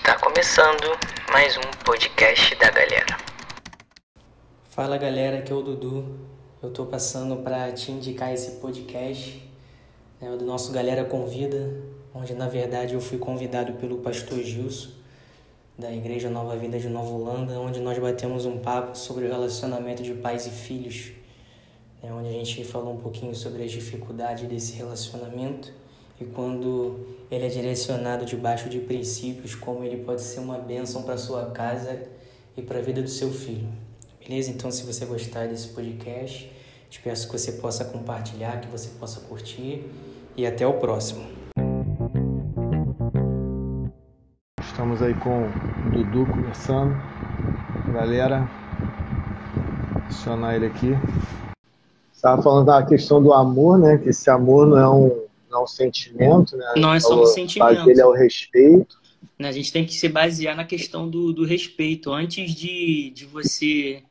Está começando mais um podcast da galera. Fala galera, aqui é o Dudu. Eu tô passando para te indicar esse podcast né, do nosso Galera Convida, onde na verdade eu fui convidado pelo pastor Gilson da Igreja Nova Vida de Nova Holanda, onde nós batemos um papo sobre o relacionamento de pais e filhos, né, onde a gente falou um pouquinho sobre as dificuldades desse relacionamento e quando ele é direcionado debaixo de princípios, como ele pode ser uma bênção para sua casa e para a vida do seu filho. Beleza? Então, se você gostar desse podcast, te peço que você possa compartilhar, que você possa curtir e até o próximo. Estamos aí com o Dudu conversando. Galera, adicionar ele aqui. Estava falando da questão do amor, né? Que esse amor não é um, não é um sentimento, né? Não é só um sentimento. Ele é o respeito. Né, a gente tem que se basear na questão do, do respeito. Antes de, de você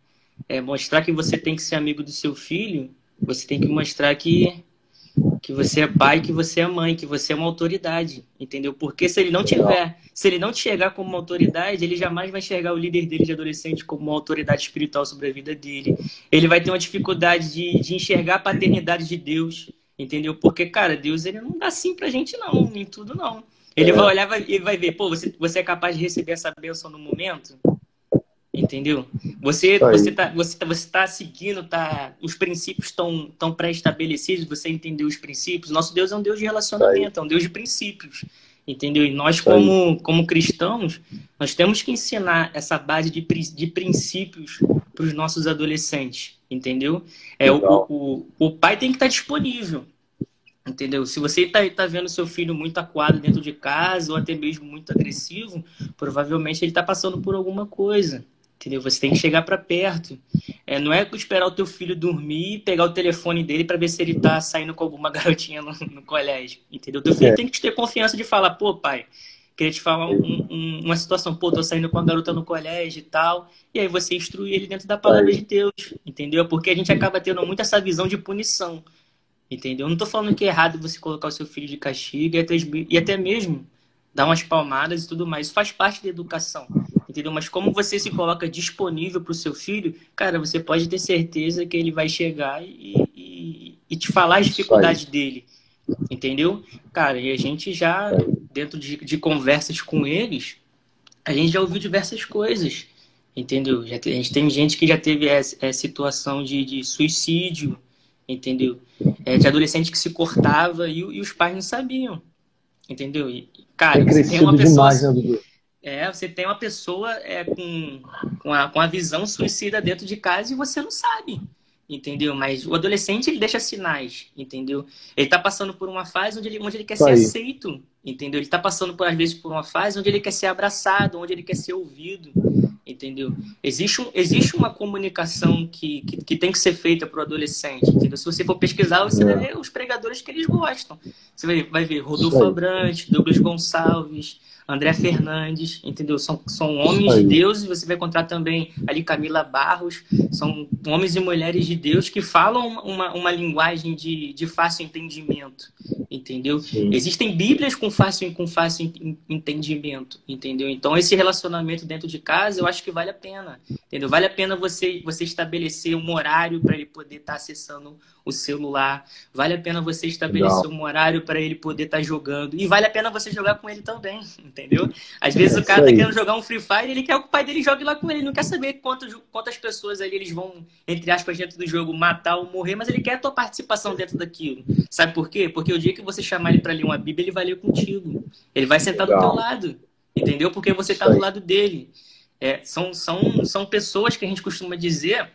é, mostrar que você tem que ser amigo do seu filho, você tem que mostrar que que você é pai, que você é mãe, que você é uma autoridade, entendeu? Porque se ele não tiver, se ele não te chegar como uma autoridade, ele jamais vai enxergar o líder dele de adolescente como uma autoridade espiritual sobre a vida dele. Ele vai ter uma dificuldade de, de enxergar a paternidade de Deus, entendeu? Porque, cara, Deus ele não dá assim pra gente não, em tudo não. Ele é. vai olhar e vai ver, pô, você, você é capaz de receber essa bênção no momento? Entendeu? Você você tá, você tá, você tá seguindo, tá, os princípios estão tão, pré-estabelecidos, você entendeu os princípios. Nosso Deus é um Deus de relacionamento, é um Deus de princípios. Entendeu? E nós, como, como cristãos, nós temos que ensinar essa base de, de princípios para os nossos adolescentes. Entendeu? É, o, o, o pai tem que estar disponível. Entendeu? Se você está tá vendo seu filho muito aquado dentro de casa ou até mesmo muito agressivo, provavelmente ele está passando por alguma coisa. Entendeu? Você tem que chegar para perto. É, não é esperar o teu filho dormir e pegar o telefone dele para ver se ele tá saindo com alguma garotinha no, no colégio. Entendeu? Teu filho é. tem que ter confiança de falar, pô, pai, queria te falar um, um, uma situação, pô, tô saindo com a garota no colégio e tal. E aí você instrui ele dentro da palavra de Deus. Entendeu? Porque a gente acaba tendo muito essa visão de punição. Entendeu? Eu não tô falando que é errado você colocar o seu filho de castigo e até, e até mesmo dar umas palmadas e tudo mais. Isso faz parte da educação entendeu? Mas como você se coloca disponível para o seu filho, cara, você pode ter certeza que ele vai chegar e, e, e te falar as dificuldades dele, entendeu? Cara, e a gente já, dentro de, de conversas com eles, a gente já ouviu diversas coisas, entendeu? Já, a gente tem gente que já teve essa, essa situação de, de suicídio, entendeu? É, de adolescente que se cortava e, e, os pais não sabiam, entendeu? E, cara, tem, tem uma pessoa... Demais, né, é, você tem uma pessoa é, com, com, a, com a visão suicida dentro de casa e você não sabe, entendeu? Mas o adolescente, ele deixa sinais, entendeu? Ele está passando por uma fase onde ele, onde ele quer ser aceito, entendeu? Ele está passando, por, às vezes, por uma fase onde ele quer ser abraçado, onde ele quer ser ouvido, entendeu? Existe, existe uma comunicação que, que, que tem que ser feita para o adolescente, entendeu? Se você for pesquisar, você vai ver os pregadores que eles gostam. Você vai, vai ver Rodolfo Abrantes, Douglas Gonçalves, André Fernandes, entendeu? São, são homens de Deus, e você vai encontrar também ali Camila Barros, são homens e mulheres de Deus que falam uma, uma linguagem de, de fácil entendimento, entendeu? Sim. Existem Bíblias com fácil, com fácil entendimento, entendeu? Então, esse relacionamento dentro de casa, eu acho que vale a pena, entendeu? Vale a pena você, você estabelecer um horário para ele poder estar tá acessando o celular, vale a pena você estabelecer Legal. um horário para ele poder estar tá jogando, e vale a pena você jogar com ele também, entendeu? Às vezes é o cara tá querendo jogar um Free Fire, ele quer que o pai dele jogue lá com ele, ele não quer saber quantas, quantas pessoas ali eles vão, entre aspas, dentro do jogo matar ou morrer, mas ele quer a tua participação dentro daquilo. Sabe por quê? Porque o dia que você chamar ele para ler uma Bíblia, ele vai ler contigo. Ele vai sentar Legal. do teu lado, entendeu? Porque você tá do lado dele. É, são, são, são pessoas que a gente costuma dizer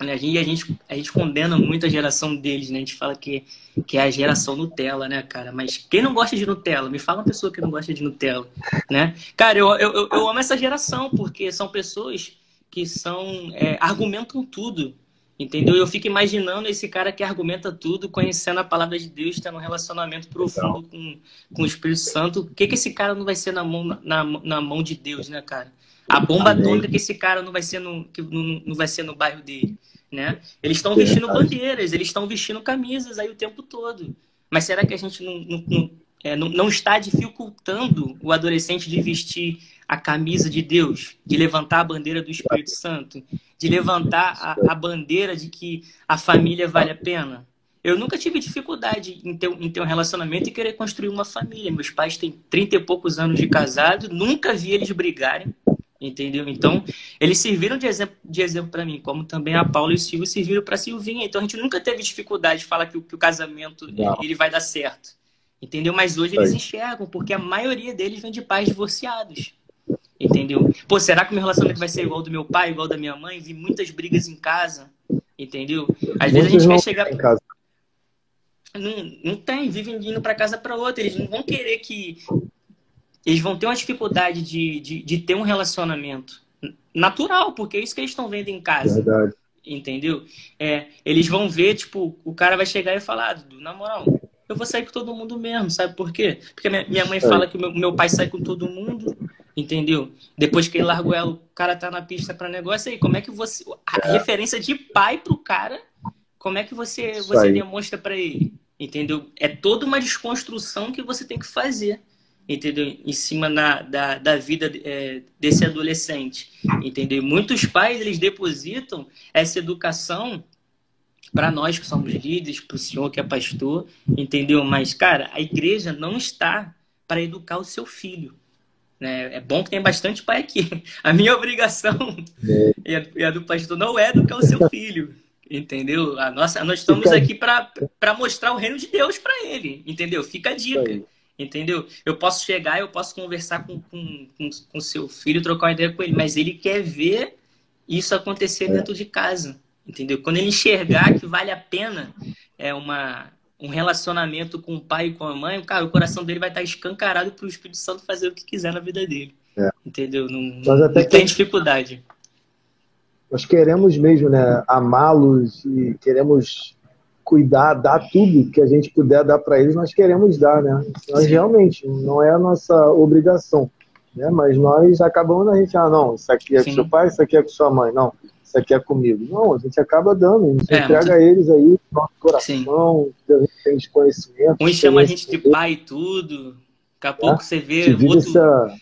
né? E a gente, a gente condena muito a geração deles, né? A gente fala que, que é a geração Nutella, né, cara? Mas quem não gosta de Nutella? Me fala uma pessoa que não gosta de Nutella, né? Cara, eu, eu, eu amo essa geração, porque são pessoas que são é, argumentam tudo, entendeu? Eu fico imaginando esse cara que argumenta tudo, conhecendo a palavra de Deus, tendo um relacionamento profundo com, com o Espírito Santo. O que, que esse cara não vai ser na mão, na, na mão de Deus, né, cara? A bomba atômica que esse cara não vai ser no, que não, não vai ser no bairro dele né? Eles estão vestindo bandeiras, eles estão vestindo camisas aí o tempo todo. Mas será que a gente não, não, não, é, não está dificultando o adolescente de vestir a camisa de Deus, de levantar a bandeira do Espírito Santo, de levantar a, a bandeira de que a família vale a pena. Eu nunca tive dificuldade em ter, em ter um relacionamento e querer construir uma família. Meus pais têm 30 e poucos anos de casado, nunca vi eles brigarem, entendeu? Então, eles serviram de exemplo, de exemplo para mim, como também a Paula e o Silvio serviram para Silvinha. Então, a gente nunca teve dificuldade de falar que, que o casamento ele vai dar certo, entendeu? Mas hoje eles enxergam, porque a maioria deles vem de pais divorciados. Entendeu? Pô, será que o meu relacionamento vai ser igual ao do meu pai, igual ao da minha mãe? Vi muitas brigas em casa, entendeu? Às vezes a gente quer chegar. Em casa. Não, não tem, vivem indo para casa para outra. Eles não vão querer que. Eles vão ter uma dificuldade de, de, de ter um relacionamento natural, porque é isso que eles estão vendo em casa. Verdade. Entendeu? É, eles vão ver, tipo, o cara vai chegar e falar, ah, na moral, eu vou sair com todo mundo mesmo, sabe por quê? Porque minha mãe fala que o meu, meu pai sai com todo mundo, entendeu? Depois que ele largou ela, o cara tá na pista para negócio aí, como é que você a é. referência de pai pro cara, como é que você você demonstra para ele? entendeu? É toda uma desconstrução que você tem que fazer, entendeu? Em cima da, da, da vida é, desse adolescente, entendeu? E muitos pais, eles depositam essa educação para nós que somos líderes, para o senhor que é pastor, entendeu? Mas, cara, a igreja não está para educar o seu filho. Né? É bom que tem bastante pai aqui. A minha obrigação é. e a do pastor não é educar o seu filho, Entendeu? A nossa, nós estamos aqui para mostrar o reino de Deus para ele. Entendeu? Fica a dica. Entendeu? Eu posso chegar, eu posso conversar com, com, com, com seu filho, trocar uma ideia com ele, mas ele quer ver isso acontecer é. dentro de casa. Entendeu? Quando ele enxergar que vale a pena é uma, um relacionamento com o pai e com a mãe, cara, o coração dele vai estar escancarado para o Espírito Santo fazer o que quiser na vida dele. É. Entendeu? Não, não tem que... dificuldade nós queremos mesmo né, amá-los e queremos cuidar, dar tudo que a gente puder dar para eles, nós queremos dar, né? Nós realmente, não é a nossa obrigação, né? Mas nós acabamos a gente, ah, não, isso aqui é com seu pai, isso aqui é com sua mãe, não, isso aqui é comigo. Não, a gente acaba dando, a gente é, entrega muito... a eles aí, nosso coração, que a gente tem conhecimento. Uns chamam a gente de pai e tudo, daqui a pouco é, você vê outro... essa,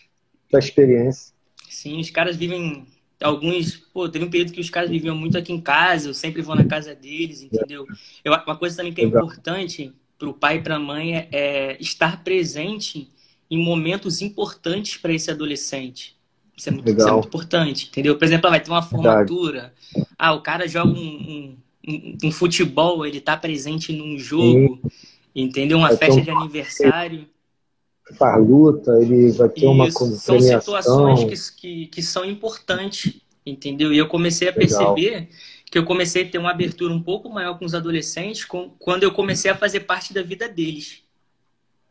essa experiência. Sim, os caras vivem alguns, pô, teve um período que os caras viviam muito aqui em casa, eu sempre vou na casa deles, entendeu? Eu, uma coisa também que é importante para o pai e para a mãe é, é, estar presente em momentos importantes para esse adolescente. Isso é, muito, isso é, muito, importante, entendeu? Por exemplo, vai ter uma formatura, Verdade. ah, o cara joga um, um, um, futebol, ele está presente num jogo, Sim. entendeu? Uma festa de aniversário faz luta, ele vai ter Isso, uma São situações que, que, que, são importantes, entendeu? E eu comecei a Legal. perceber que eu comecei a ter uma abertura um pouco maior com os adolescentes com, quando eu comecei a fazer parte da vida deles.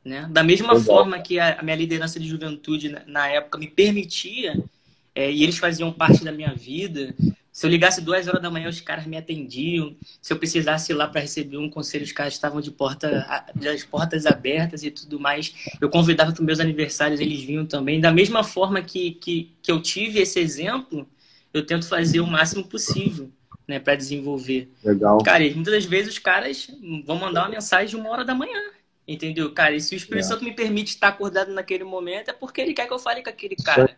Né? Da mesma Legal. forma que a, a, minha liderança de juventude na, na época me permitia, é, e eles faziam parte da minha vida, se eu ligasse duas horas da manhã, os caras me atendiam. Se eu precisasse ir lá para receber um conselho, os caras estavam de porta, as portas abertas e tudo mais. Eu convidava para meus aniversários, eles vinham também. Da mesma forma que, que, que eu tive esse exemplo, eu tento fazer o máximo possível né, para desenvolver. Legal. Cara, muitas das vezes os caras vão mandar uma mensagem de uma hora da manhã. Entendeu? Cara, e se o Espírito é. Santo me permite estar acordado naquele momento, é porque ele quer que eu fale com aquele cara.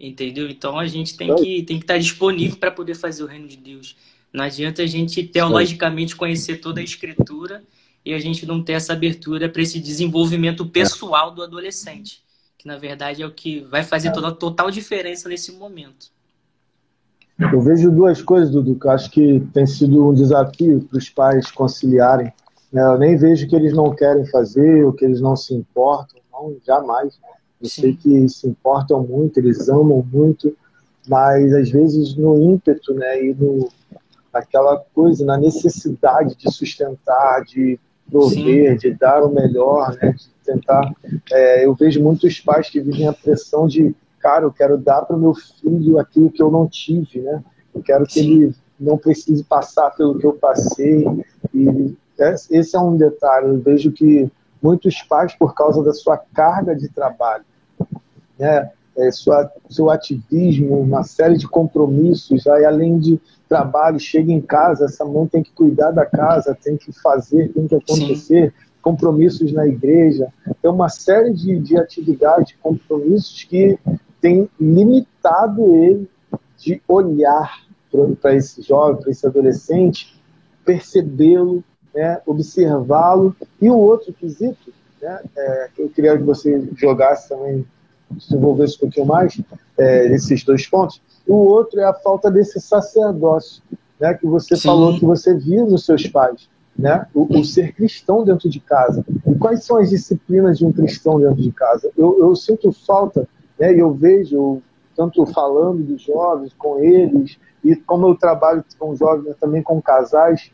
Entendeu? Então a gente tem que, tem que estar disponível para poder fazer o reino de Deus. Não adianta a gente teologicamente conhecer toda a escritura e a gente não ter essa abertura para esse desenvolvimento pessoal do adolescente, que na verdade é o que vai fazer toda a total diferença nesse momento. Eu vejo duas coisas, Dudu, que eu acho que tem sido um desafio para os pais conciliarem. Né? Eu nem vejo que eles não querem fazer ou que eles não se importam, não, jamais. Eu Sim. sei que se importam muito, eles amam muito, mas às vezes no ímpeto, né, e no aquela coisa, na necessidade de sustentar, de prover, Sim. de dar o melhor, né, de tentar. É, eu vejo muitos pais que vivem a pressão de, cara, eu quero dar para o meu filho aquilo que eu não tive, né? Eu quero que Sim. ele não precise passar pelo que eu passei. E esse é um detalhe. Eu vejo que muitos pais, por causa da sua carga de trabalho, né, é, sua, seu ativismo, uma série de compromissos, aí além de trabalho, chega em casa, essa mãe tem que cuidar da casa, tem que fazer, tem que acontecer, Sim. compromissos na igreja, tem uma série de, de atividades, compromissos que tem limitado ele de olhar para esse jovem, para esse adolescente, percebê-lo, né, observá-lo. E o outro quesito, né, é, que eu queria que você jogasse também, desenvolvesse um pouquinho mais, é, esses dois pontos. O outro é a falta desse sacerdócio, né, que você Sim. falou que você viu nos seus pais. Né? O, o, ser cristão dentro de casa. E quais são as disciplinas de um cristão dentro de casa? Eu, eu sinto falta, né, e eu vejo, tanto falando dos jovens, com eles, e como eu trabalho com jovens, também com casais,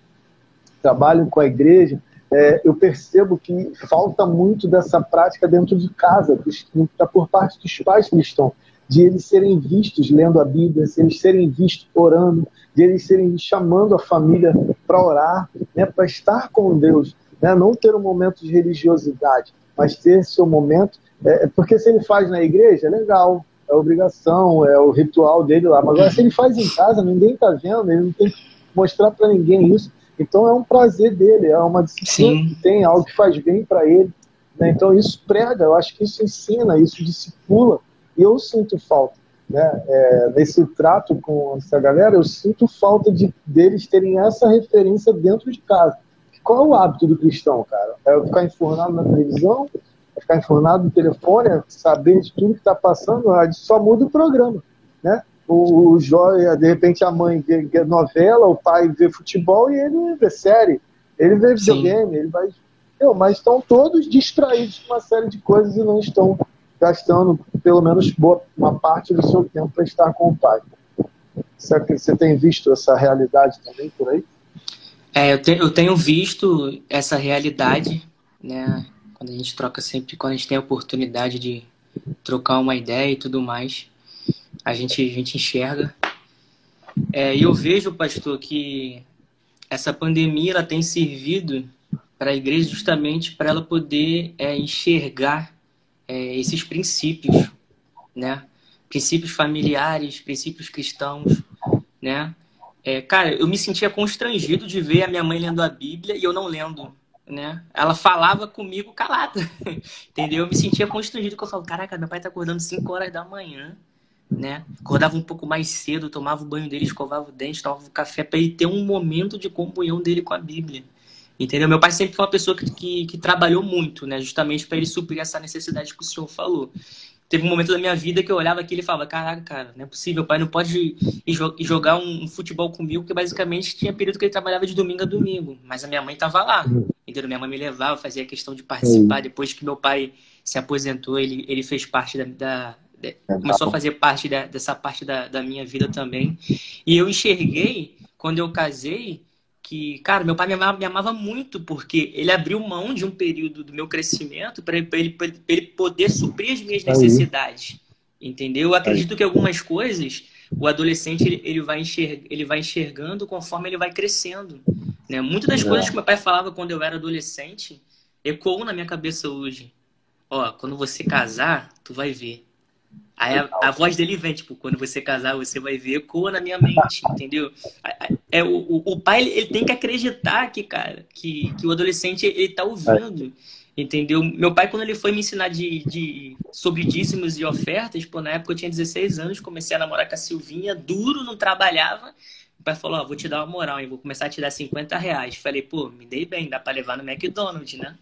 trabalho com a igreja, é, eu percebo que falta muito dessa prática dentro de casa, por parte dos pais cristãos, de eles serem vistos lendo a Bíblia, de eles serem vistos orando, de eles serem chamando a família para orar, né, para estar com Deus, né, não ter um momento de religiosidade, mas ter seu momento, é, porque se ele faz na igreja, é legal, é obrigação, é o ritual dele lá. Mas agora, se ele faz em casa, ninguém está vendo, ele não tem que mostrar para ninguém isso. Então, é um prazer dele, é uma disciplina Sim. que tem, algo que faz bem para ele. Né? Então, isso prega, eu acho que isso ensina, isso discipula. E eu sinto falta. Né? É, nesse trato com essa galera, eu sinto falta de deles terem essa referência dentro de casa. Qual é o hábito do cristão, cara? É ficar enfurnado na televisão? ficar informado no telefone, saber de tudo que está passando, só muda o programa, né? O, o de repente a mãe vê, vê, novela, o pai vê futebol e ele vê série, ele vê videogame, Sim. ele vai. Eu, mas estão todos distraídos com uma série de coisas e não estão gastando pelo menos boa, uma parte do seu tempo para estar com o pai. Você tem visto essa realidade também por aí? É, eu, te, eu tenho visto essa realidade, né? quando a gente troca sempre, quando a gente tem a oportunidade de trocar uma ideia e tudo mais, a gente, a gente enxerga. É, e eu vejo, pastor, que essa pandemia ela tem servido para a igreja justamente para ela poder é, enxergar é, esses princípios, né? Princípios familiares, princípios cristãos, né? É, cara, eu me sentia constrangido de ver a minha mãe lendo a Bíblia e eu não lendo né? Ela falava comigo calada, entendeu? Eu me sentia constrangido, porque eu falo, caraca, meu pai tá acordando 5 horas da manhã, né? Acordava um pouco mais cedo, tomava o banho dele, escovava o dente, tomava o café para ele ter um momento de comunhão dele com a Bíblia. Entendeu? Meu pai sempre foi uma pessoa que, que, que trabalhou muito, né? Justamente para ele suprir essa necessidade que o senhor falou teve um momento da minha vida que eu olhava aquilo e falava, caraca, cara, não é possível, o pai não pode jogar um, futebol comigo, porque basicamente tinha período que ele trabalhava de domingo a domingo, mas a minha mãe estava lá, entendeu? Minha mãe me levava, fazia questão de participar, depois que meu pai se aposentou, ele, ele fez parte da, da começou a fazer parte da, dessa parte da, da minha vida também, e eu enxerguei, quando eu casei, que, cara, meu pai me amava, me amava, muito porque ele abriu mão de um período do meu crescimento para ele, ele, poder suprir as minhas necessidades. Entendeu? Eu acredito que algumas coisas o adolescente ele, ele, vai, enxerg, ele vai enxergando conforme ele vai crescendo. Né? Muitas das é. coisas que meu pai falava quando eu era adolescente ecoam na minha cabeça hoje. Ó, quando você casar, tu vai ver. Aí a, a, voz dele vem, tipo, quando você casar, você vai ver, ecoa na minha mente, entendeu? É, o, o, pai, ele, ele, tem que acreditar que, cara, que, que o adolescente, ele tá ouvindo, entendeu? Meu pai, quando ele foi me ensinar de, de, sobre dízimos e ofertas, pô, na época eu tinha 16 anos, comecei a namorar com a Silvinha, duro, não trabalhava, o pai falou, ó, vou te dar uma moral, hein, vou começar a te dar 50 reais. Falei, pô, me dei bem, dá pra levar no McDonald's, né?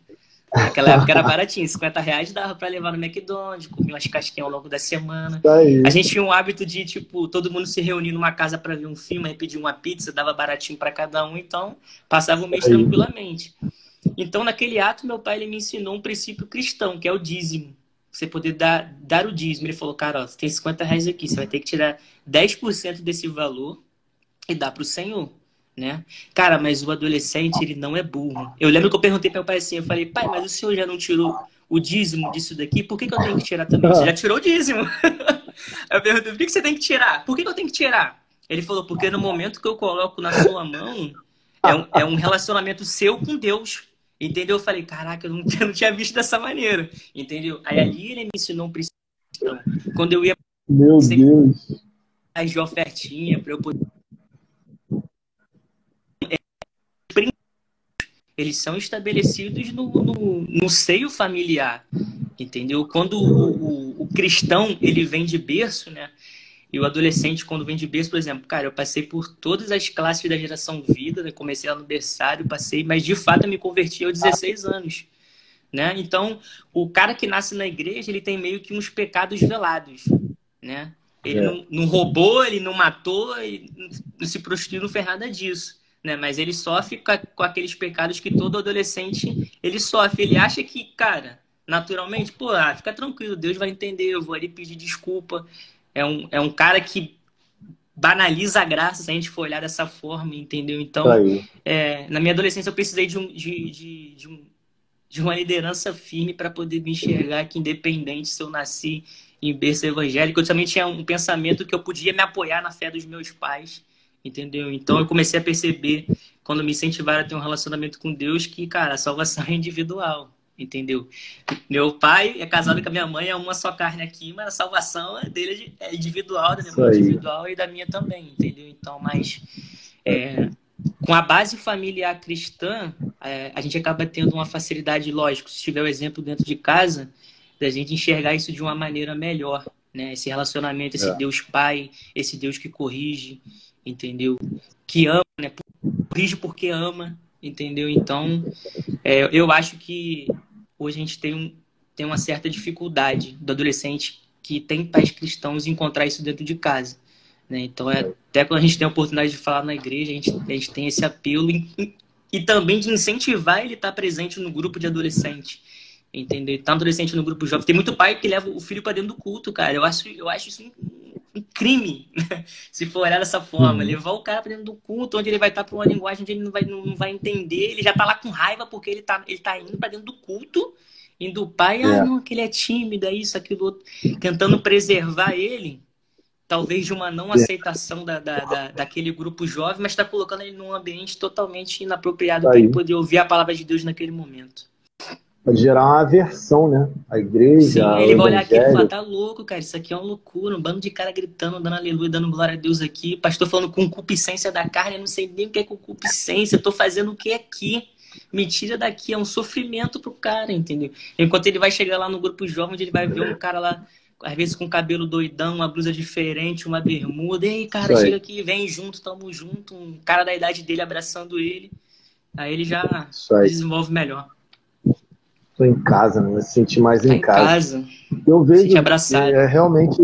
Naquela época era baratinho, 50 reais dava pra levar no McDonald's, comer umas casquinhas ao longo da semana. A gente tinha um hábito de, tipo, todo mundo se reunir numa casa para ver um filme, aí pedir uma pizza, dava baratinho para cada um, então passava o mês tranquilamente. Então, naquele ato, meu pai ele me ensinou um princípio cristão, que é o dízimo. Você poder dar, dar o dízimo. Ele falou, cara, ó, você tem 50 reais aqui, você vai ter que tirar 10% desse valor e dar pro Senhor né? Cara, mas o adolescente, ele não é burro. Eu lembro que eu perguntei para meu pai assim, eu falei, pai, mas o senhor já não tirou o dízimo disso daqui? Por que, que eu tenho que tirar também? Você já tirou o dízimo. eu perguntei, por que, que você tem que tirar? Por que, que eu tenho que tirar? Ele falou, porque no momento que eu coloco na sua mão, é um, é um relacionamento seu com Deus. Entendeu? Eu falei, caraca, eu não, eu não tinha visto dessa maneira. Entendeu? Aí ali ele me ensinou um princípio. Quando eu ia... Meu Deus! De ofertinha para eu poder eles são estabelecidos no, no, no seio familiar, entendeu? Quando o, o, o, cristão ele vem de berço, né? E o adolescente, quando vem de berço, por exemplo, cara, eu passei por todas as classes da geração vida, né? comecei lá no berçário, passei, mas de fato eu me converti aos 16 anos. Né? Então, o cara que nasce na igreja, ele tem meio que uns pecados velados, né? Ele é. não, não, roubou, ele não matou, ele não se prostituiu, não fez nada disso. Né? Mas ele sofre com, aqueles pecados que todo adolescente ele sofre. Ele acha que, cara, naturalmente, pô, ah, fica tranquilo, Deus vai entender, eu vou ali pedir desculpa. É um, é um cara que banaliza a graça se a gente for olhar dessa forma, entendeu? Então, é, na minha adolescência eu precisei de, um, de, de, de, um, de uma liderança firme para poder me enxergar que independente se eu nasci em berço evangélico. Eu também tinha um pensamento que eu podia me apoiar na fé dos meus pais, entendeu? Então eu comecei a perceber, quando me incentivaram a ter um relacionamento com Deus, que, cara, a salvação é individual, entendeu? Meu pai é casado com a minha mãe, é uma só carne aqui, mas a salvação é dele é individual, da minha mãe é individual e da minha também, entendeu? Então, mas é, com a base familiar cristã, é, a gente acaba tendo uma facilidade, lógico, se tiver o exemplo dentro de casa, da gente enxergar isso de uma maneira melhor, né? Esse relacionamento, esse é. Deus Pai, esse Deus que corrige, entendeu? Que ama, né? Corrige porque ama, entendeu? Então, é, eu acho que hoje a gente tem, um, tem uma certa dificuldade do adolescente que tem pais cristãos encontrar isso dentro de casa. Né? Então, é, até quando a gente tem a oportunidade de falar na igreja, a gente, a gente tem esse apelo e, e também de incentivar ele estar presente no grupo de adolescente entendeu? Tá adolescente no grupo jovem. Tem muito pai que leva o filho para dentro do culto, cara. Eu acho, eu acho isso um, um crime, se for olhar dessa forma. Uhum. Levar o cara para dentro do culto, onde ele vai estar para uma linguagem onde ele não vai, não vai entender. Ele já tá lá com raiva porque ele tá, ele tá indo para dentro do culto. Indo o pai, ah, é. ah, não, aquele é tímido, é isso, aquilo, outro. Tentando preservar ele, talvez de uma não é. aceitação da, da, da daquele grupo jovem, mas está colocando ele num ambiente totalmente inapropriado para ele poder ouvir a palavra de Deus naquele momento. Pode gerar uma aversão, né? A igreja. Sim, ele vai olhar aqui e falar: tá louco, cara, isso aqui é uma loucura. Um bando de cara gritando, dando aleluia, dando glória a Deus aqui. Pastor falando concupiscência da carne, eu não sei nem o que é concupiscência. Eu tô fazendo o que aqui? Me tira daqui, é um sofrimento pro cara, entendeu? Enquanto ele vai chegar lá no grupo jovem, ele vai ver um cara lá, às vezes com cabelo doidão, uma blusa diferente, uma bermuda. Ei, cara, chega aqui, vem junto, tamo junto. Um cara da idade dele abraçando ele. Aí ele já desenvolve melhor. Estou em casa, né? Se sentir mais tá em, casa. casa. Eu vejo que é, realmente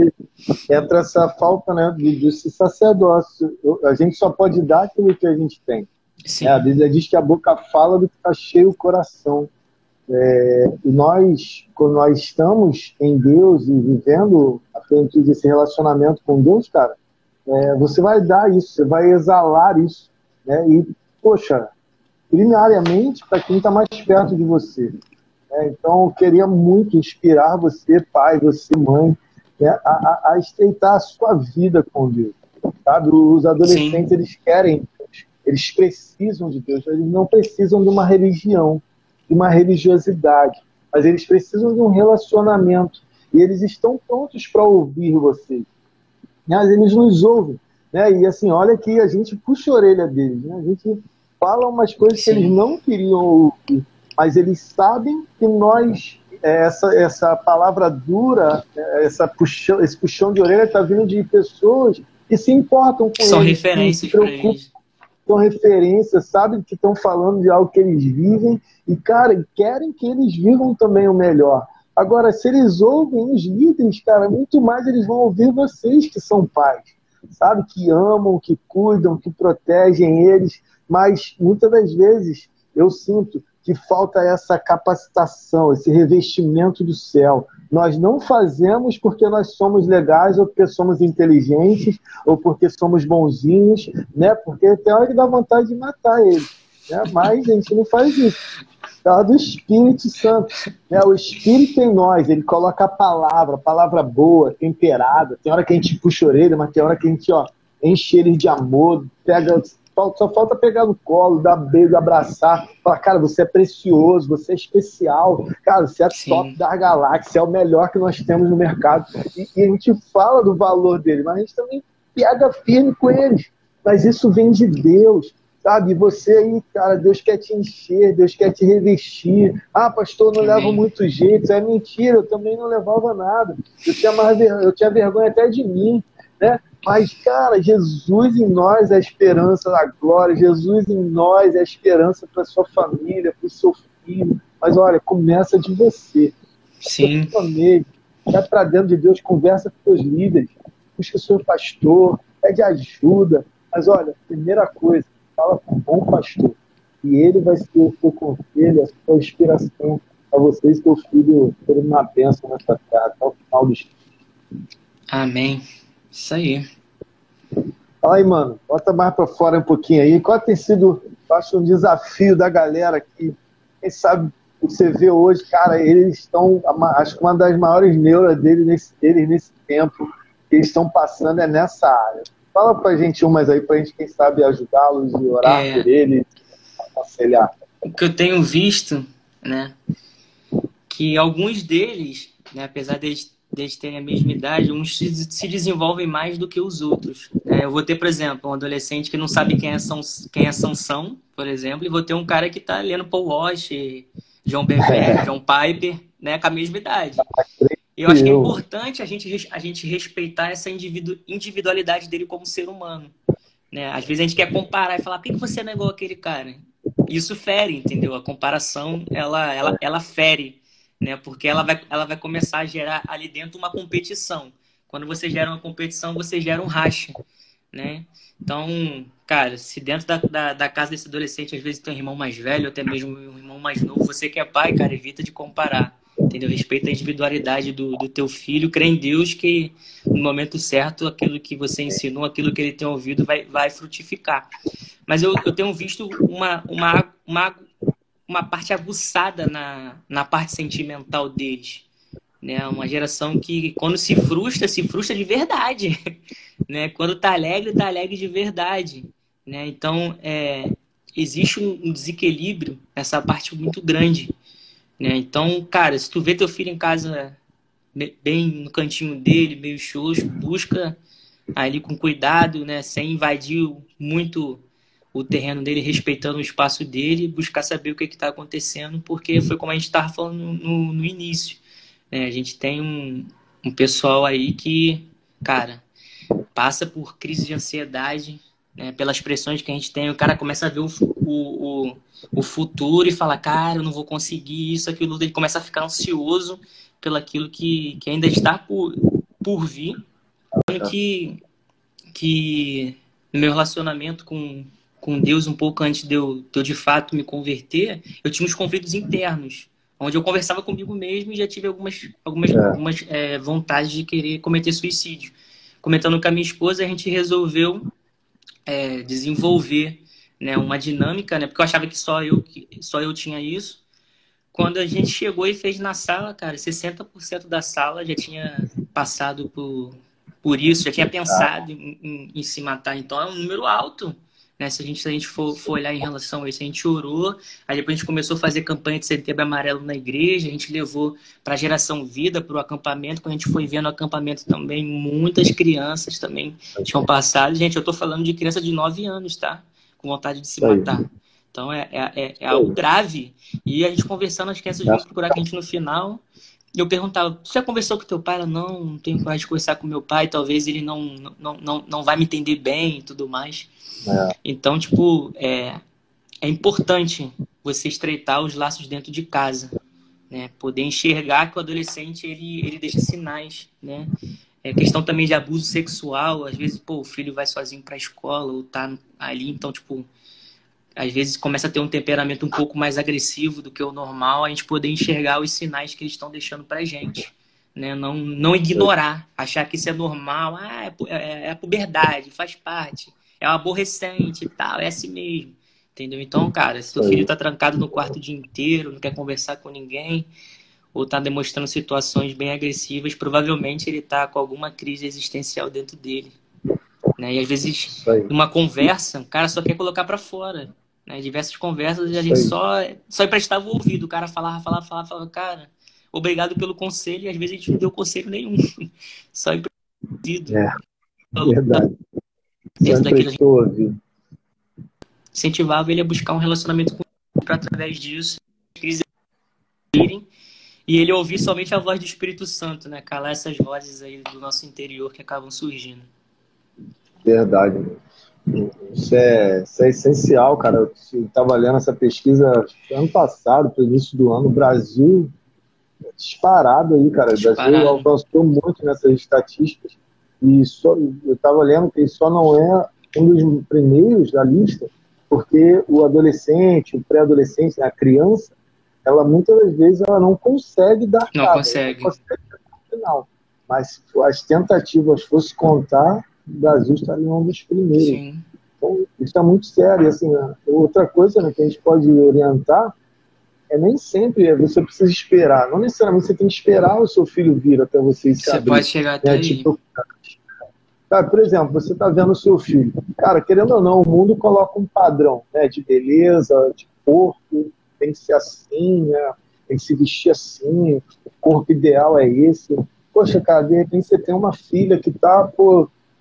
entra essa falta né, desse sacerdócio. Eu, a gente só pode dar aquilo que a gente tem. É, a Bíblia diz que a boca fala do que está cheio o coração. É, e nós, quando nós estamos em Deus e vivendo a frente desse relacionamento com Deus, cara, é, você vai dar isso, você vai exalar isso. Né? E, poxa, primariamente para quem está mais perto de você. É, então, eu queria muito inspirar você, pai, você, mãe, né, a, a, a, estreitar a sua vida com Deus. Sabe? Os adolescentes, Sim. eles querem, eles precisam de Deus, eles não precisam de uma religião, de uma religiosidade, mas eles precisam de um relacionamento. E eles estão prontos para ouvir você. Mas eles nos ouvem. Né? E assim, olha que a gente puxa a orelha deles. Né? A gente fala umas coisas Sim. que eles não queriam ouvir mas eles sabem que nós, é, essa, essa palavra dura, é, essa puxão, esse puxão de orelha está vindo de pessoas que se importam com São eles. São referências para eles. São referências, sabem que estão falando de algo que eles vivem e, cara, querem que eles vivam também o melhor. Agora, se eles ouvem os líderes, cara, muito mais eles vão ouvir vocês que são pais, sabe? Que amam, que cuidam, que protegem eles, mas muitas das vezes eu sinto que falta essa capacitação, esse revestimento do céu. Nós não fazemos porque nós somos legais ou porque somos inteligentes ou porque somos bonzinhos, né? Porque tem hora que dá vontade de matar ele, né? Mas a gente não faz isso. É do Espírito Santo. Né? O Espírito em nós, ele coloca a palavra, palavra boa, temperada. Tem hora que a gente puxa a orelha, mas tem hora que a gente ó, enche ele de amor, pega só falta pegar no colo, dar beijo, abraçar, falar, cara, você é precioso, você é especial, cara, você é Sim. top da galáxia, é o melhor que nós temos no mercado. E, e, a gente fala do valor dele, mas a gente também pega firme com eles. Mas isso vem de Deus. Sabe, você aí, cara, Deus quer te encher, Deus quer te revestir. Ah, pastor, não leva muito jeito. É mentira, eu também não levava nada. Eu tinha, mais, eu tinha vergonha até de mim, né? Mas, cara, Jesus em nós é a esperança da glória, Jesus em nós é a esperança para sua família, para o seu filho. Mas olha, começa de você. Sim. Vai para dentro de Deus, conversa com seus líderes, busca o seu pastor, pede ajuda. Mas olha, primeira coisa, fala com um bom pastor. E ele vai ser o seu conselho, a sua inspiração para vocês seu filho terem uma bênção nessa casa até o final do estudo. Amém. Isso aí. Fala aí, mano. Bota mais para fora um pouquinho aí. Qual tem sido, eu acho, um desafio da galera aqui? Quem sabe você vê hoje, cara, eles estão, acho que uma das maiores neuras deles nesse, deles nesse tempo que eles estão passando é nessa área. Fala pra gente umas aí, pra gente, quem sabe, ajudá-los e orar é... por eles, aconselhar. O que eu tenho visto, né, que alguns deles, né, apesar deles deles terem a mesma idade, uns se desenvolvem mais do que os outros. É, eu vou ter, por exemplo, um adolescente que não sabe quem é, São, quem é Sansão, por exemplo, e vou ter um cara que está lendo Paul Walsh, John Bever, John Piper, né, com a mesma idade. E eu acho que é importante a gente, a gente respeitar essa individu, individualidade dele como ser humano. Né? Às vezes a gente quer comparar e falar, por que você não é igual aquele cara? Isso fere, entendeu? A comparação, ela, ela, ela fere né? Porque ela vai, ela vai começar a gerar ali dentro uma competição. Quando você gera uma competição, você gera um racha, né? Então, cara, se dentro da, da, da, casa desse adolescente às vezes tem um irmão mais velho, até mesmo um irmão mais novo, você que é pai, cara, evita de comparar, entendeu? Respeita a individualidade do, do teu filho, crê em Deus que no momento certo aquilo que você ensinou, aquilo que ele tem ouvido vai, vai frutificar. Mas eu, eu tenho visto uma, uma, uma uma parte aguçada na, na parte sentimental deles. Né? Uma geração que, quando se frustra, se frustra de verdade. Né? Quando tá alegre, tá alegre de verdade. Né? Então, é, existe um desequilíbrio nessa parte muito grande. Né? Então, cara, se tu vê teu filho em casa bem no cantinho dele, meio xoxo, busca ali com cuidado, né? Sem invadir muito o terreno dele, respeitando o espaço dele, buscar saber o que está acontecendo, porque foi como a gente estava falando no, no início. Né? A gente tem um, um pessoal aí que, cara, passa por crise de ansiedade, né? pelas pressões que a gente tem, o cara começa a ver o, o, o, o futuro e fala, cara, eu não vou conseguir isso, aquilo, ele começa a ficar ansioso pelo aquilo que, que ainda está por, por vir. Que, que no meu relacionamento com, com Deus um pouco antes de eu, de eu, de fato me converter, eu tinha uns conflitos internos, onde eu conversava comigo mesmo e já tive algumas, algumas, é. algumas é, vontades de querer cometer suicídio. Comentando com a minha esposa, a gente resolveu é, desenvolver né, uma dinâmica, né, porque eu achava que só eu, que só eu tinha isso. Quando a gente chegou e fez na sala, cara, 60% da sala já tinha passado por, por isso, já tinha pensado em, em, em se matar. Então é um número alto. Né? Se a gente, se a gente for, for olhar em relação a isso, a gente orou, aí depois a gente começou a fazer campanha de setembro amarelo na igreja, a gente levou para a geração vida, para o acampamento, quando a gente foi vendo o acampamento também, muitas crianças também tinham passado. Gente, eu estou falando de criança de 9 anos, tá? Com vontade de se matar. Então é, é, é, é algo grave. E a gente conversando, as crianças vinham procurar a gente no final. Eu perguntava, você já conversou com teu pai? Ela, não, não tenho coragem de conversar com meu pai, talvez ele não, não, não, não vai me entender bem e tudo mais. É. Então, tipo, é, é importante você estreitar os laços dentro de casa, né? Poder enxergar que o adolescente ele, ele deixa sinais, né? É questão também de abuso sexual, às vezes, pô, o filho vai sozinho para a escola ou tá ali, então, tipo, às vezes começa a ter um temperamento um pouco mais agressivo do que o normal, a gente poder enxergar os sinais que eles estão deixando pra gente. Né? Não, não ignorar, achar que isso é normal, ah, é, é, é a puberdade, faz parte é um aborrecente e tal, é assim mesmo. Entendeu? Então, cara, se teu filho tá trancado no quarto o dia inteiro, não quer conversar com ninguém, ou tá demonstrando situações bem agressivas, provavelmente ele tá com alguma crise existencial dentro dele. Né? E às vezes, numa conversa, o cara só quer colocar para fora. Né? Diversas conversas, a gente só, só emprestava o ouvido. O cara falava, falava, falava, falava, cara, obrigado pelo conselho, e às vezes a gente não deu conselho nenhum. Só emprestado. É, verdade. Dentro daquilo. incentivava ele a buscar um relacionamento com para através disso crises irem e ele ouvir somente a voz do Espírito Santo, né? Calar essas vozes aí do nosso interior que acabam surgindo. Verdade. Isso é, isso é essencial, cara. Eu estava lendo essa pesquisa ano passado, no início do ano, o Brasil disparado aí, cara. O Brasil avançou muito nessas estatísticas. E só, eu estava lendo que só não é um dos primeiros da lista, porque o adolescente, o pré-adolescente, a criança, ela muitas das vezes ela não consegue dar não cara, consegue. Não consegue final. Mas se as tentativas fosse contar, o Brasil estaria um dos primeiros. Sim. Então, isso está muito sério. Assim, outra coisa né, que a gente pode orientar é nem sempre é, você precisa esperar. Não necessariamente você tem que esperar o seu filho vir até você se Você abrir, pode chegar até né? aí. Tipo, cara, por exemplo, você está vendo o seu filho. Cara, querendo ou não, o mundo coloca um padrão né, de beleza, de corpo, tem que ser assim, né? tem que se vestir assim, o corpo ideal é esse. Poxa, cara, de repente você tem uma filha que está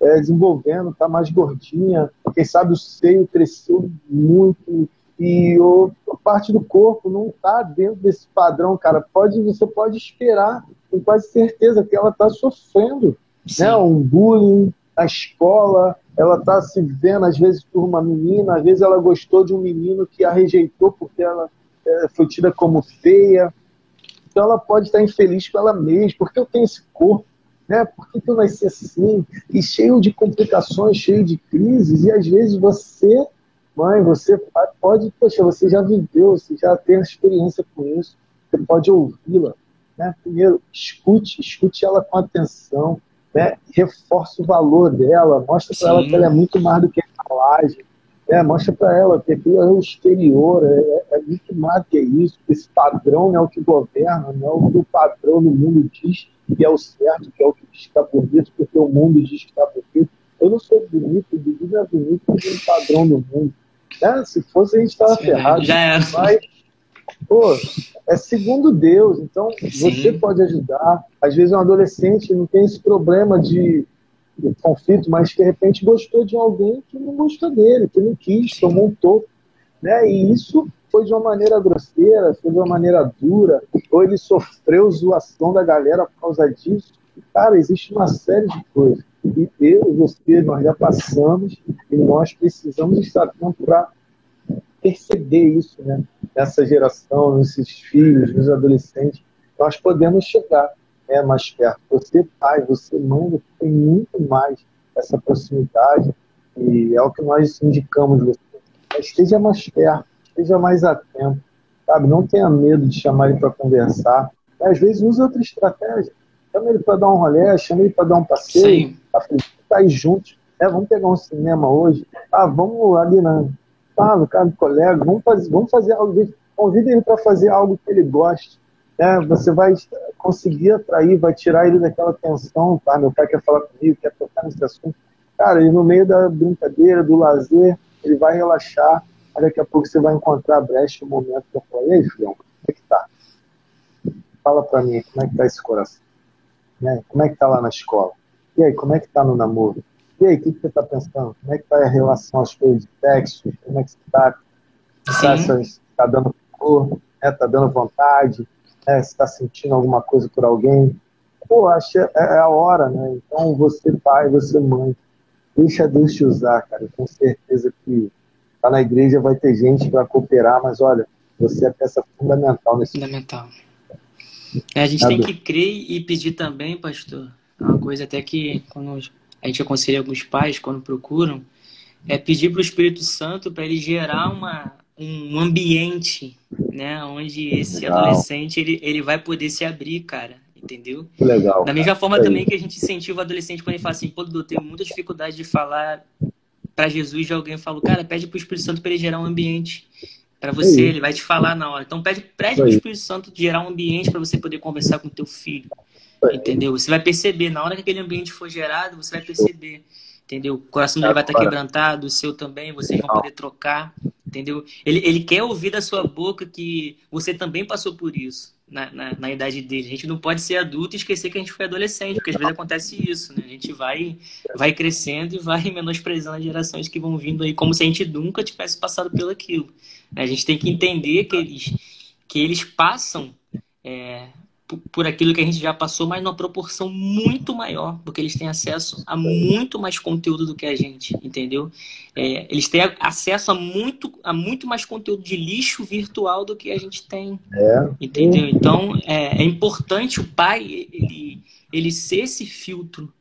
é, desenvolvendo, está mais gordinha, quem sabe o seio cresceu muito e a parte do corpo não está dentro desse padrão, cara. Pode, você pode esperar com quase certeza que ela está sofrendo né? um bullying na escola, ela está se vendo às vezes por uma menina, às vezes ela gostou de um menino que a rejeitou porque ela é, foi tida como feia. Então ela pode estar infeliz com ela mesma, porque eu tenho esse corpo, né? Por que, que eu nasci assim? E cheio de complicações, cheio de crises, e às vezes você, mãe, você pode, poxa, você já viveu, você já tem experiência com isso, você pode ouvi-la. Né? Primeiro, escute, escute ela com atenção, né? reforce o valor dela, mostra para ela que ela é muito mais do que a embalagem, é, mostra para ela que aquilo é o exterior, é, é, é, muito mais que isso. Esse padrão não é o que governa, não é o que o padrão do mundo diz que é o certo, que é o que diz que está bonito, porque o mundo diz que está bonito. Eu não sou bonito, o Bibi é bonito porque tem o padrão do mundo. É, se fosse, a gente estava ferrado. Já era. Mas, pô, é segundo Deus, então Sim. você pode ajudar. Às vezes um adolescente não tem esse problema de conflito, mas de repente gostou de alguém que não gostou dele, que não quis, tomou um topo. Né? E isso foi de uma maneira grosseira, foi de uma maneira dura, ou ele sofreu zoação da galera por causa disso. Cara, existe uma série de coisas. E eu você, nós já passamos e nós precisamos estar atento para perceber isso, né? Nessa geração, nesses filhos, nos adolescentes, nós podemos chegar é mais perto. Você, pai, você, mãe, você tem muito mais essa proximidade e é o que nós indicamos você. Esteja mais perto, esteja mais atento, sabe? Não tenha medo de chamar ele para conversar. Às vezes use outra estratégia. Chama ele para dar um rolê, chama ele para dar um passeio, tá aí juntos. É, vamos pegar um cinema hoje. Ah, vamos ali na. Ah, no casa do colega, vamos fazer, vamos fazer algo. Convida ele para fazer algo que ele goste né, você vai conseguir atrair, vai tirar ele daquela tensão, tá? Meu pai quer falar comigo, quer tocar nesse assunto. Cara, e no meio da brincadeira, do lazer, ele vai relaxar, aí daqui a pouco você vai encontrar a brecha, o momento que eu falar, e aí, filhão, como é que tá? Fala pra mim, como é que tá esse coração? Né? Como é que tá lá na escola? E aí, como é que tá no namoro? E aí, o que, que você tá pensando? Como é que tá a relação às coisas de texto? Como é que você tá? Tá, tá dando cor? Né? Tá dando vontade? né, se está sentindo alguma coisa por alguém. Pô, acho é, é a hora, né? Então, você pai, você mãe, deixa Deus te usar, cara. Com certeza que tá na igreja vai ter gente para cooperar, mas olha, você é peça fundamental nesse Fundamental. É, a gente tem que crer e pedir também, pastor. É uma coisa até que quando a gente aconselha alguns pais quando procuram, é pedir para o Espírito Santo para ele gerar uma, um ambiente, né, onde esse legal. adolescente ele, ele vai poder se abrir, cara, entendeu? Legal. Da mesma forma também que a gente incentiva o adolescente quando ele fala assim, pô, eu tenho muita dificuldade de falar para Jesus de alguém, eu falo, cara, pede para o Espírito Santo para ele gerar um ambiente para você, ele vai te falar na hora. Então pede, pede para o Espírito Santo gerar um ambiente para você poder conversar com teu filho. Entendeu? Você vai perceber, na hora que aquele ambiente for gerado, você vai perceber entendeu? O coração dele vai estar quebrantado, o seu também, vocês vão poder trocar, entendeu? Ele, ele quer ouvir da sua boca que você também passou por isso, na, na, na, idade dele. A gente não pode ser adulto e esquecer que a gente foi adolescente, porque às vezes acontece isso, né? A gente vai, vai crescendo e vai menosprezando as gerações que vão vindo aí, como se a gente nunca tivesse passado pelo aquilo. A gente tem que entender que eles, que eles passam é, por aquilo que a gente já passou, mas numa proporção muito maior, porque eles têm acesso a muito mais conteúdo do que a gente, entendeu? É, eles têm acesso a muito, a muito mais conteúdo de lixo virtual do que a gente tem, é. entendeu? Então, é, é importante o pai ele, ele ser esse filtro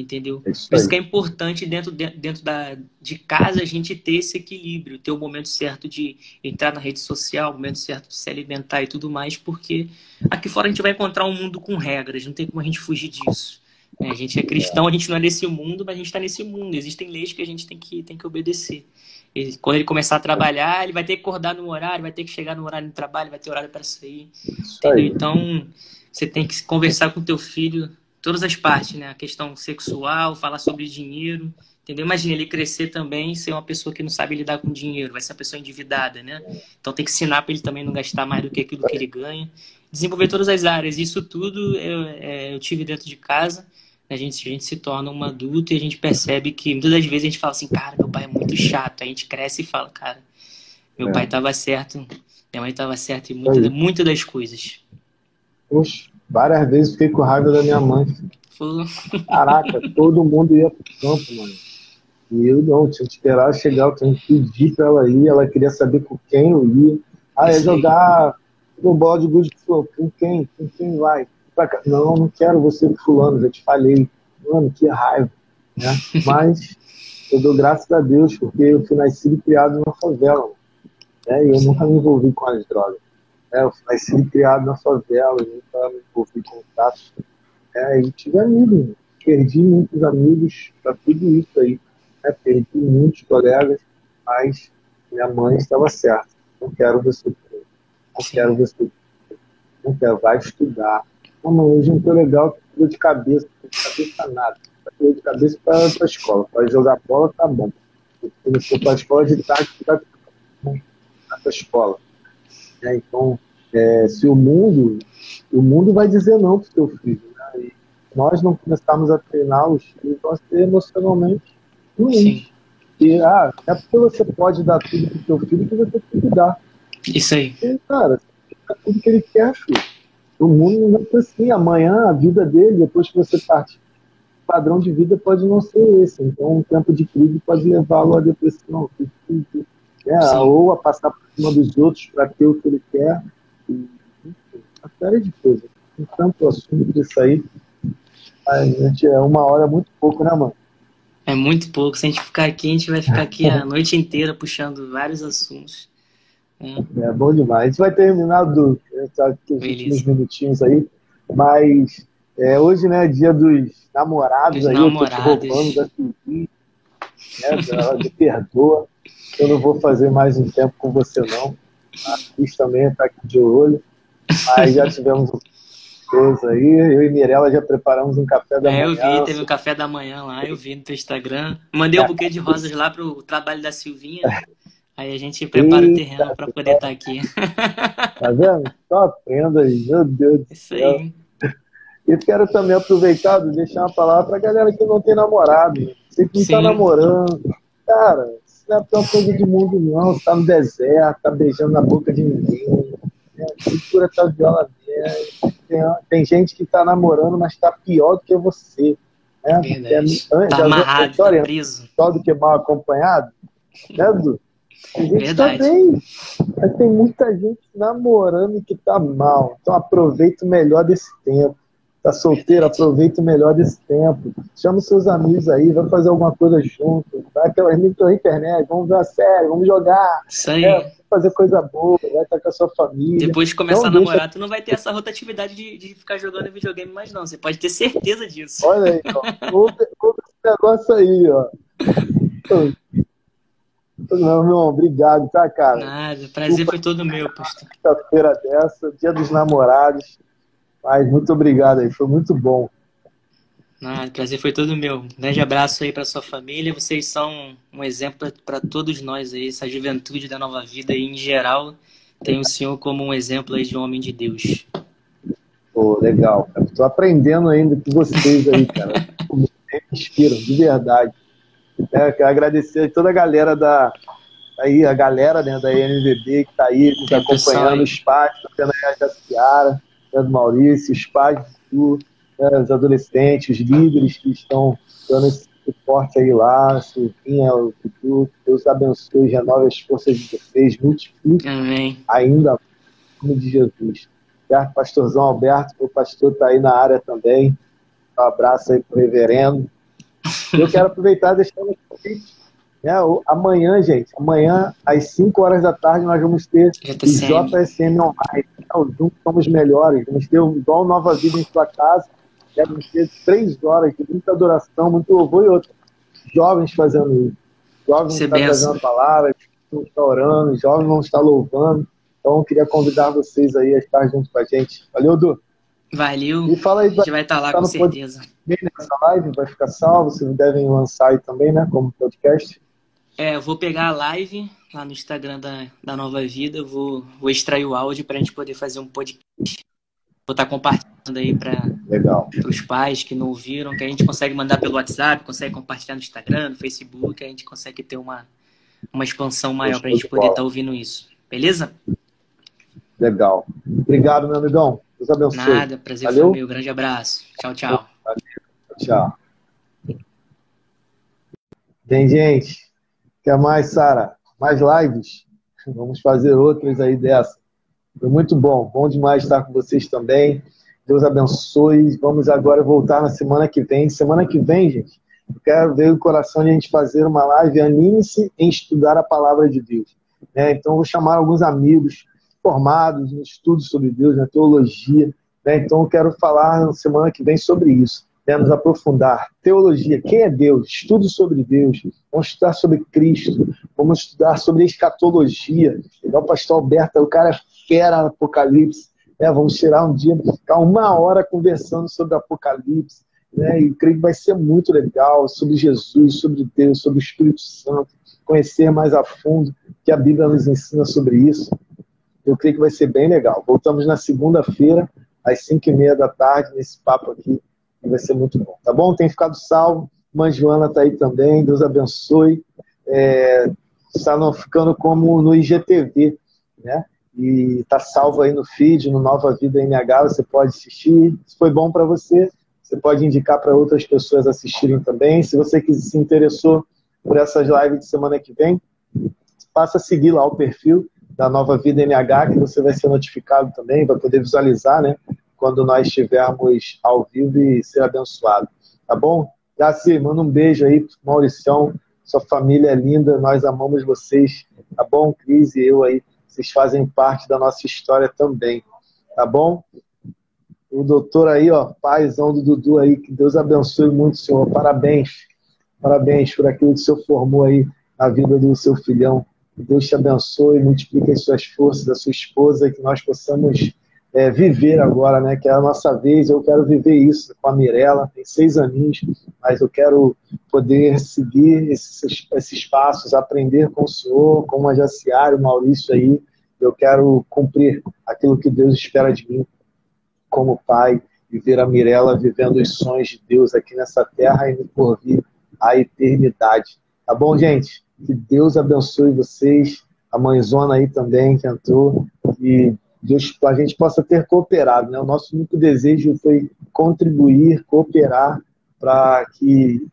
entendeu? É isso Por isso que é importante dentro, dentro da, de casa a gente ter esse equilíbrio, ter o momento certo de entrar na rede social, o momento certo de se alimentar e tudo mais, porque aqui fora a gente vai encontrar um mundo com regras, não tem como a gente fugir disso. Né? A gente é cristão, a gente não é desse mundo, mas a gente está nesse mundo. Existem leis que a gente tem que, tem que obedecer. E quando ele começar a trabalhar, ele vai ter que acordar no horário, vai ter que chegar no horário de trabalho, vai ter horário para sair. Então, você tem que conversar com o teu filho todas as partes, né? A questão sexual, falar sobre dinheiro, entendeu? Imagina ele crescer também ser uma pessoa que não sabe lidar com dinheiro, vai ser uma pessoa endividada, né? Então tem que ensinar para ele também não gastar mais do que aquilo que ele ganha, desenvolver todas as áreas. Isso tudo eu, é, eu tive dentro de casa. A gente, a gente se torna um adulto e a gente percebe que muitas das vezes a gente fala assim, cara, meu pai é muito chato. A gente cresce e fala, cara, meu é. pai estava certo, minha mãe estava certa em muitas muita das coisas. Poxa. Várias vezes fiquei com raiva da minha mãe. Caraca, todo mundo ia pro campo, mano. E eu não, tinha que esperar chegar, eu tinha que pedir pra ela ir, ela queria saber com quem eu ia. Ah, ia jogar no bola de gude com quem? Com quem vai? Não, não quero você com fulano, já te falei. Mano, que raiva. Né? Mas eu dou graças a Deus, porque eu fui nascido e criado na favela. Né? E eu nunca me envolvi com as drogas. É, eu nasci criado na favela, nunca me envolvi em contato. É, e tive amigos, perdi muitos amigos para tudo isso aí. É, perdi muitos colegas, mas minha mãe estava certa. Não quero você não quero você não quero, vai estudar. Não, mãe, hoje não estou legal, dor de cabeça, dor de cabeça nada. Dor de cabeça para a escola. Para jogar bola, tá bom. Se for para a escola de tarde, vai para a escola. Né? Então, é, se o mundo, o mundo vai dizer não para o seu filho, né? e nós não começarmos a treiná-los, eles vão ser emocionalmente ruins. E, ah, é porque você pode dar tudo para o seu filho que você tem que dar. Isso aí. E, cara, é tudo que ele quer, filho. O mundo não vai ser assim. Amanhã, a vida dele, depois que você partir, o padrão de vida pode não ser esse. Então, um tempo de crise pode levá-lo à depressão, é, ou a passar por cima dos outros para ter o que ele quer, uma série de coisas. Tem tanto assunto isso aí. A gente é uma hora é muito pouco, né, mano? É muito pouco. Se a gente ficar aqui, a gente vai ficar aqui a noite inteira puxando vários assuntos. É, é bom demais. A gente vai terminar do os últimos minutinhos aí, mas é, hoje, né, dia dos namorados dos aí, namorados. eu tô te roubando da né, de perdoa. Eu não vou fazer mais um tempo com você, não. A Cris também está aqui de olho. Mas já tivemos coisa aí. Eu e Mirella já preparamos um café da é, manhã. Eu vi, teve um café da manhã lá, eu vi no teu Instagram. Mandei um buquê de rosas lá pro trabalho da Silvinha. Aí a gente prepara Eita, o terreno para poder estar tá aqui. Tá vendo? Só aprenda aí, meu Deus do Isso céu. aí. E quero também aproveitar e deixar uma palavra para galera que não tem namorado. Você que está namorando. Cara, não é uma coisa de mundo, não. Você tá no deserto, tá beijando na boca de ninguém né? Segura tua viola mesmo. Tem, tem gente que tá namorando, mas tá pior do que você. Né? Verdade. É, tá amarrado, história, tá preso. Só do que mal acompanhado. Né, gente Verdade. também. Mas tem muita gente namorando que tá mal. Então aproveita o melhor desse tempo. Tá solteiro, aproveita o melhor desse tempo. Chama os seus amigos aí, vai fazer alguma coisa junto. Vai pela internet, vamos ver a série, vamos jogar. Isso aí. É, fazer coisa boa, vai estar com a sua família. Depois de começar então, a namorar, deixa... tu não vai ter essa rotatividade de, de ficar jogando videogame mais não. Você pode ter certeza disso. Olha aí, ó. ouve, esse negócio aí, ó. Não, meu irmão, obrigado, tá, cara? Nada, prazer Desculpa, foi todo meu, pastor. Quinta-feira dessa, dia dos namorados. Mas muito obrigado aí, foi muito bom. Ah, prazer foi todo meu. Um grande abraço aí para sua família. Vocês são um exemplo para todos nós aí, essa juventude da nova vida aí, em geral. Tem o senhor como um exemplo aí de um homem de Deus. Pô, legal, cara. Tô aprendendo ainda com vocês aí, cara. Me inspiram, de verdade. É, quero agradecer a toda a galera da. Aí, a galera né, da INVB que está aí, nos acompanhando, os pais, tá tendo aí a Ciara, né, do Maurício, os pais do, né, os adolescentes, os líderes que estão dando esse suporte aí lá, Silvinha, o Dudu, Deus abençoe, renove as forças de vocês, multiplique Amém. ainda em nome de Jesus. Certo? Pastorzão Alberto, o pastor está aí na área também. Um abraço aí para o reverendo. Eu quero aproveitar e deixar um convite. Né? Amanhã, gente, amanhã, às 5 horas da tarde, nós vamos ter JSM. o JSM Online. Né? Juntos somos melhores. Vamos ter um igual Nova Vida em sua casa. Né? Vamos ter três horas de muita adoração, muito louvor e outro. Jovens fazendo isso. Jovens é estão benção. fazendo a palavra, vão estar orando, jovens vão estar louvando. Então, eu queria convidar vocês aí a estar junto com a gente. Valeu, Du. Valeu. E fala aí, A gente vai estar lá tá com certeza. nessa live, vai ficar salvo, vocês devem lançar aí também, né, como podcast. É, eu vou pegar a live lá no Instagram da, da Nova Vida, vou, vou extrair o áudio para a gente poder fazer um podcast. Vou estar compartilhando aí para os pais que não ouviram, que a gente consegue mandar pelo WhatsApp, consegue compartilhar no Instagram, no Facebook, a gente consegue ter uma, uma expansão maior para a gente poder estar ouvindo isso. Beleza? Legal. Obrigado, meu amigão. Deus abençoe. Nada, prazer Valeu. foi meu. Grande abraço. Tchau, tchau. Tchau. Bem, gente. Quer mais, Sara? Mais lives? Vamos fazer outras aí dessa. Foi muito bom. Bom demais estar com vocês também. Deus abençoe. Vamos agora voltar na semana que vem. Semana que vem, gente, eu quero ver o coração de a gente fazer uma live. Anime-se em estudar a palavra de Deus. né? Então, vou chamar alguns amigos formados no estudo sobre Deus, na teologia. né? Então, eu quero falar na semana que vem sobre isso. Né? Nos aprofundar. Teologia, quem é Deus? Estudo sobre Deus. Vamos estudar sobre Cristo. Vamos estudar sobre escatologia. O pastor Alberto, o cara é fera no Apocalipse. né? Vamos tirar um dia, ficar uma hora conversando sobre Apocalipse. Né? E creio que vai ser muito legal sobre Jesus, sobre Deus, sobre o Espírito Santo. Conhecer mais a fundo que a Bíblia nos ensina sobre isso. Eu creio que vai ser bem legal. Voltamos na segunda-feira, às 5 e meia da tarde, nesse papo aqui. E vai ser muito bom. Tá bom? Tem ficado salvo. Mãe Joana tá aí também. Deus abençoe. É, está no- ficando como no IGTV, né? E tá salvo aí no feed, no Nova Vida NH. Você pode assistir. Se foi bom para você, você pode indicar para outras pessoas assistirem também. Se você que se interessou por essas lives de semana que vem, passa a seguir lá o perfil da Nova Vida NH, que você vai ser notificado também, vai poder visualizar, né? Quando nós estivermos ao vivo e ser abençoado. Tá bom? Jaci, manda um beijo aí pro Mauricião, sua família é linda, nós amamos vocês. Tá bom? Cris e eu aí, vocês fazem parte da nossa história também. Tá bom? O doutor aí, ó, paizão do Dudu aí, que Deus abençoe muito, senhor. Parabéns. Parabéns por aquilo que o senhor formou aí na vida do seu filhão. Que Deus te abençoe, multiplique as suas forças, a sua esposa, que nós possamos é, viver agora, né? Que é a nossa vez. Eu quero viver isso com a Mirella, tem seis aninhos, mas eu quero poder seguir esses, esses passos, aprender com o senhor, com a Jaciário, o Maurício aí. Eu quero cumprir aquilo que Deus espera de mim como pai e ver a Mirella vivendo os sonhos de Deus aqui nessa terra e por vir a eternidade. Tá bom, gente? Que Deus abençoe vocês, a mãezona aí também que entrou, e Deus, a gente possa ter cooperado. Né? O nosso único desejo foi contribuir, cooperar para que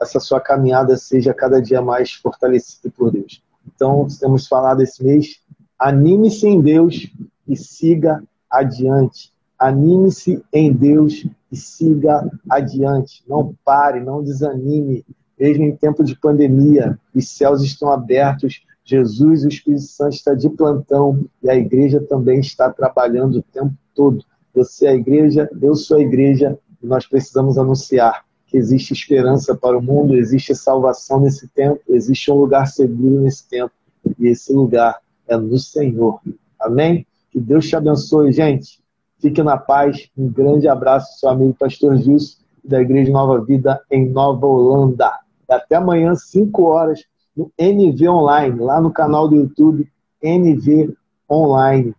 essa sua caminhada seja cada dia mais fortalecida por Deus. Então, temos falado esse mês, anime-se em Deus e siga adiante. Anime-se em Deus e siga adiante. Não pare, não desanime. Mesmo em tempo de pandemia, os céus estão abertos, Jesus, o Espírito Santo está de plantão e a igreja também está trabalhando o tempo todo. Você é a igreja, eu sou a igreja e nós precisamos anunciar que existe esperança para o mundo, existe salvação nesse tempo, existe um lugar seguro nesse tempo e esse lugar é no Senhor. Amém? Que Deus te abençoe, gente. Fique na paz. Um grande abraço, seu amigo Pastor Gilson, da Igreja Nova Vida em Nova Holanda. Até amanhã, 5 horas, no NV Online, lá no canal do YouTube NV Online.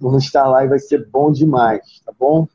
Vamos estar lá e vai ser bom demais, tá bom?